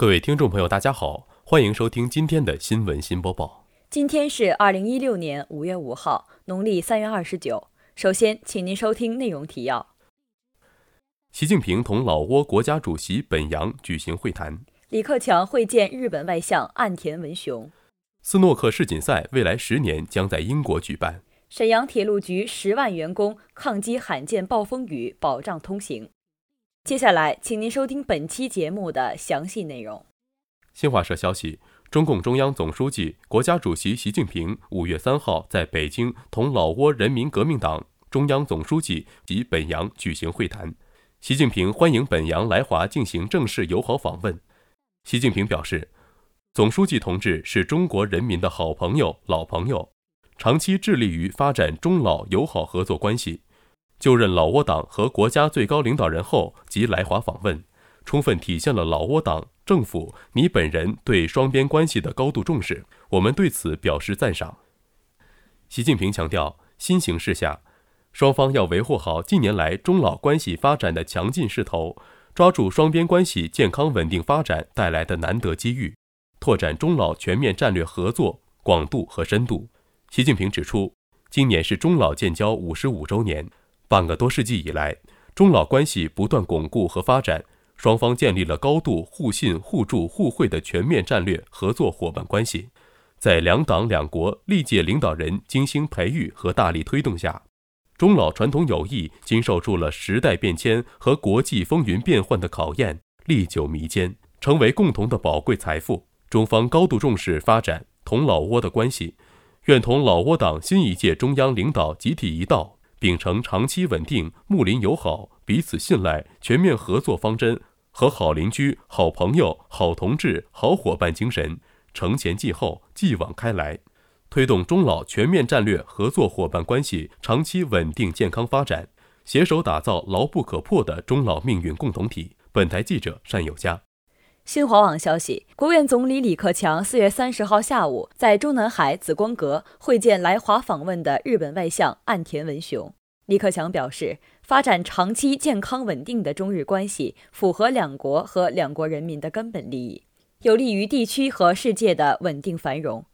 各位听众朋友，大家好，欢迎收听今天的新闻新播报。今天是二零一六年五月五号，农历三月二十九。首先，请您收听内容提要：习近平同老挝国家主席本扬举行会谈；李克强会见日本外相岸田文雄；斯诺克世锦赛未来十年将在英国举办；沈阳铁路局十万员工抗击罕见暴风雨，保障通行。接下来，请您收听本期节目的详细内容。新华社消息。中共中央总书记、国家主席习近平五月三号在北京同老挝人民革命党中央总书记及本洋举行会谈。习近平欢迎本洋来华进行正式友好访问。习近平表示，总书记同志是中国人民的好朋友、老朋友，长期致力于发展中老友好合作关系。就任老挝党和国家最高领导人后即来华访问，充分体现了老挝党。政府，你本人对双边关系的高度重视，我们对此表示赞赏。习近平强调，新形势下，双方要维护好近年来中老关系发展的强劲势头，抓住双边关系健康稳定发展带来的难得机遇，拓展中老全面战略合作广度和深度。习近平指出，今年是中老建交五十五周年，半个多世纪以来，中老关系不断巩固和发展。双方建立了高度互信、互助、互惠的全面战略合作伙伴关系，在两党两国历届领导人精心培育和大力推动下，中老传统友谊经受住了时代变迁和国际风云变幻的考验，历久弥坚，成为共同的宝贵财富。中方高度重视发展同老挝的关系，愿同老挝党新一届中央领导集体一道，秉承长期稳定、睦邻友好、彼此信赖、全面合作方针。和好邻居、好朋友、好同志、好伙伴精神，承前继后、继往开来，推动中老全面战略合作伙伴关系长期稳定健康发展，携手打造牢不可破的中老命运共同体。本台记者单有佳。新华网消息，国务院总理李克强四月三十号下午在中南海紫光阁会见来华访问的日本外相岸田文雄。李克强表示。发展长期健康稳定的中日关系，符合两国和两国人民的根本利益，有利于地区和世界的稳定繁荣。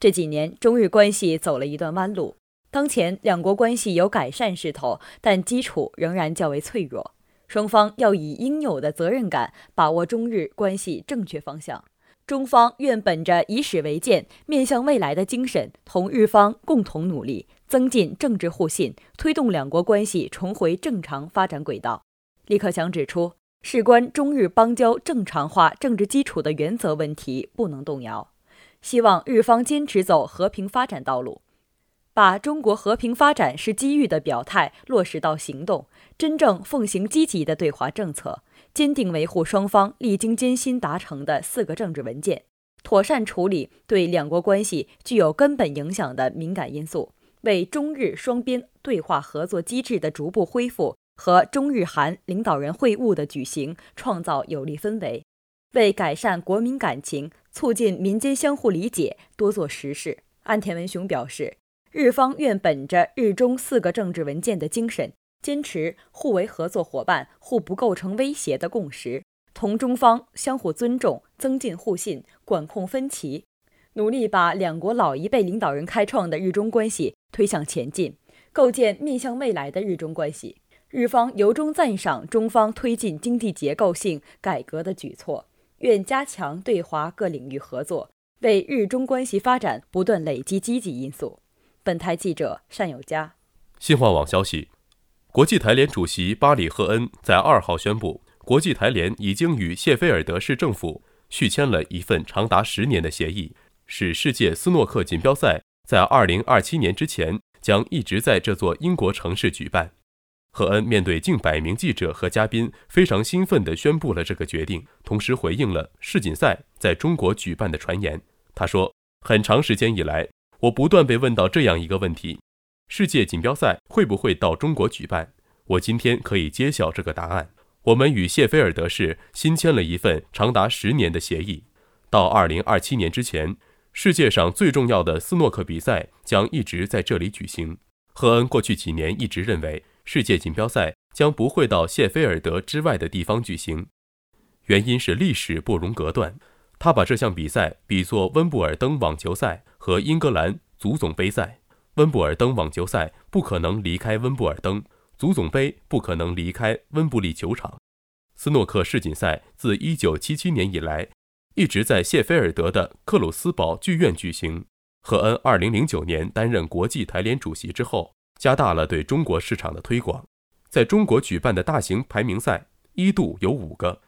这几年，中日关系走了一段弯路，当前两国关系有改善势头，但基础仍然较为脆弱。双方要以应有的责任感，把握中日关系正确方向。中方愿本着以史为鉴、面向未来的精神，同日方共同努力，增进政治互信，推动两国关系重回正常发展轨道。李克强指出，事关中日邦交正常化政治基础的原则问题不能动摇，希望日方坚持走和平发展道路。把中国和平发展是机遇的表态落实到行动，真正奉行积极的对华政策，坚定维护双方历经艰辛达成的四个政治文件，妥善处理对两国关系具有根本影响的敏感因素，为中日双边对话合作机制的逐步恢复和中日韩领导人会晤的举行创造有利氛围，为改善国民感情、促进民间相互理解多做实事。岸田文雄表示。日方愿本着日中四个政治文件的精神，坚持互为合作伙伴、互不构成威胁的共识，同中方相互尊重，增进互信，管控分歧，努力把两国老一辈领导人开创的日中关系推向前进，构建面向未来的日中关系。日方由衷赞赏中方推进经济结构性改革的举措，愿加强对华各领域合作，为日中关系发展不断累积积极因素。本台记者单有佳。新华网消息，国际台联主席巴里赫恩在二号宣布，国际台联已经与谢菲尔德市政府续签了一份长达十年的协议，使世界斯诺克锦标赛在二零二七年之前将一直在这座英国城市举办。赫恩面对近百名记者和嘉宾，非常兴奋地宣布了这个决定，同时回应了世锦赛在中国举办的传言。他说：“很长时间以来。”我不断被问到这样一个问题：世界锦标赛会不会到中国举办？我今天可以揭晓这个答案。我们与谢菲尔德市新签了一份长达十年的协议，到二零二七年之前，世界上最重要的斯诺克比赛将一直在这里举行。赫恩过去几年一直认为，世界锦标赛将不会到谢菲尔德之外的地方举行。原因是历史不容隔断。他把这项比赛比作温布尔登网球赛和英格兰足总杯赛。温布尔登网球赛不可能离开温布尔登，足总杯不可能离开温布利球场。斯诺克世锦赛自1977年以来，一直在谢菲尔德的克鲁斯堡剧院举行。赫恩2009年担任国际台联主席之后，加大了对中国市场的推广。在中国举办的大型排名赛一度有五个，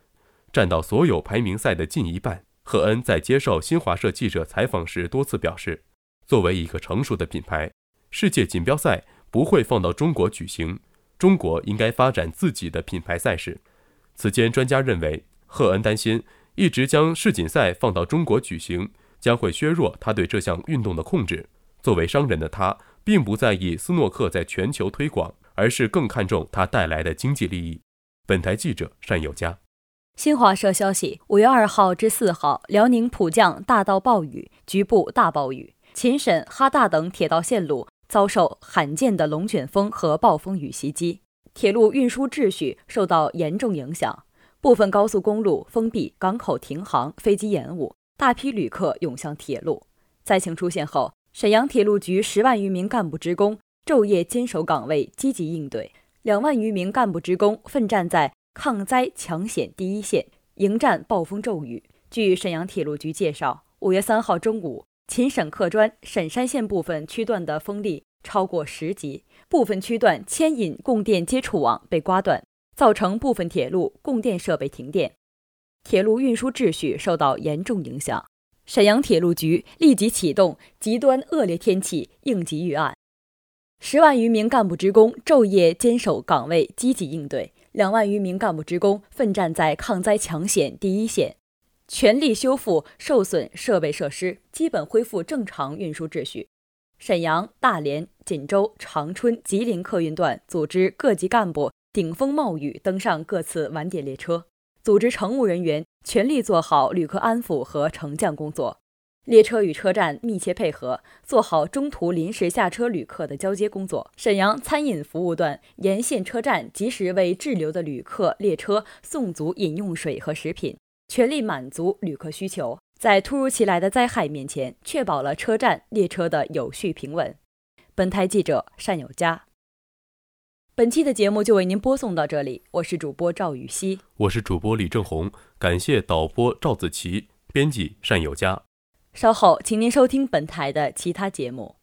占到所有排名赛的近一半。赫恩在接受新华社记者采访时多次表示，作为一个成熟的品牌，世界锦标赛不会放到中国举行，中国应该发展自己的品牌赛事。此间，专家认为，赫恩担心一直将世锦赛放到中国举行，将会削弱他对这项运动的控制。作为商人的他，并不在意斯诺克在全球推广，而是更看重它带来的经济利益。本台记者单有佳。新华社消息：五月二号至四号，辽宁普降大到暴雨，局部大暴雨，秦沈、哈大等铁道线路遭受罕见的龙卷风和暴风雨袭击，铁路运输秩序受到严重影响，部分高速公路封闭，港口停航，飞机延误，大批旅客涌向铁路。灾情出现后，沈阳铁路局十万余名干部职工昼夜坚守岗位，积极应对，两万余名干部职工奋战在。抗灾抢险第一线，迎战暴风骤雨。据沈阳铁路局介绍，五月三号中午，秦沈客专沈山线部分区段的风力超过十级，部分区段牵引供电接触网被刮断，造成部分铁路供电设备停电，铁路运输秩序受到严重影响。沈阳铁路局立即启动极端恶劣天气应急预案，十万余名干部职工昼夜坚守岗位，积极应对。两万余名干部职工奋战在抗灾抢险第一线，全力修复受损设备设施，基本恢复正常运输秩序。沈阳、大连、锦州、长春、吉林客运段组织各级干部顶风冒雨登上各次晚点列车，组织乘务人员全力做好旅客安抚和乘降工作。列车与车站密切配合，做好中途临时下车旅客的交接工作。沈阳餐饮服务段沿线车站及时为滞留的旅客列车送足饮用水和食品，全力满足旅客需求。在突如其来的灾害面前，确保了车站列车的有序平稳。本台记者单有佳。本期的节目就为您播送到这里，我是主播赵雨熙，我是主播李正红，感谢导播赵子琪，编辑单有佳。稍后，请您收听本台的其他节目。